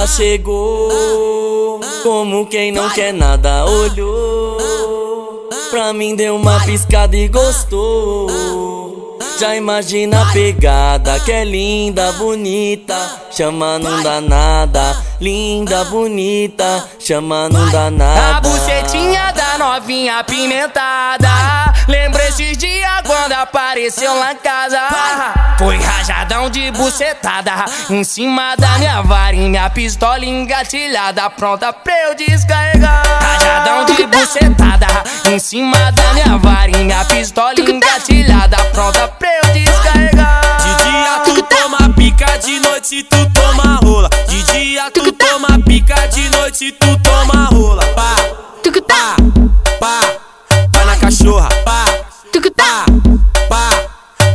Ela chegou, como quem não quer nada, olhou. Pra mim deu uma piscada e gostou. Já imagina a pegada, que é linda, bonita. Chama não dá nada, linda, bonita. Chama não dá nada. A bucetinha da novinha apimentada. Lembro esses dias quando apareceu lá em casa. Foi rajadão de bucetada. Em cima da minha varinha, pistola engatilhada, pronta pra eu descarregar. Rajadão de bucetada. Em cima da minha varinha, pistola engatilhada, pronta pra noite tu toma rola. Pá, pá, pá, pá na cachorra. Pá, pá, pá,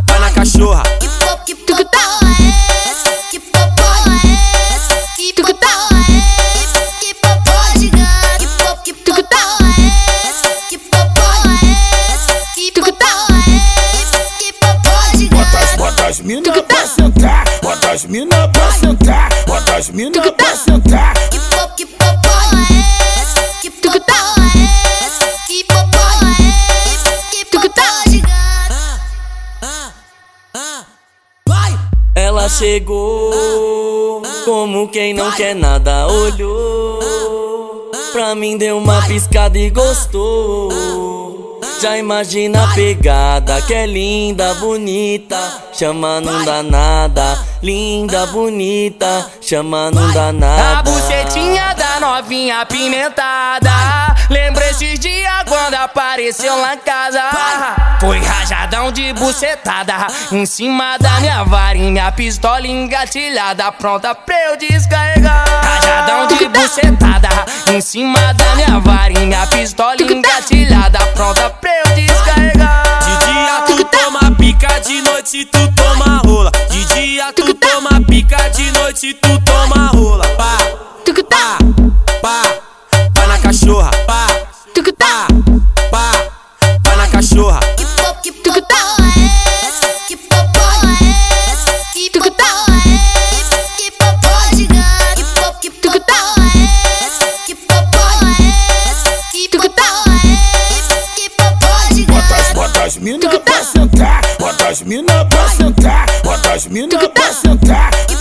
pá na cachorra. Que po, que popó é esse? Que é esse? Que é? Que? Que que é? Que é? Que é? Que? Bota as mina pra sentar, bota as mina pra sentar, bota as mina pra sentar. Ela chegou, como quem não quer nada, olhou. Pra mim deu uma piscada e gostou. Já imagina a pegada, que é linda, bonita. Chama não dá nada, linda, bonita. Chama não dá A nada. bucetinha da novinha apimentada. Lembro esses dias quando apareceu lá em casa. Foi rajadão de bucetada em cima da minha varinha, pistola engatilhada, pronta pra eu descarregar. Rajadão de bucetada em cima da minha varinha, pistola engatilhada, pronta pra eu descarregar. De dia tu toma pica, de noite tu toma rola. De dia tu toma pica, de noite tu toma rola. Pá, pá, pá, pá na cachorra. Pá, pá, pá, pá na cachorra. Sentar, bota as mina pra sentar, bota as mina pra sentar.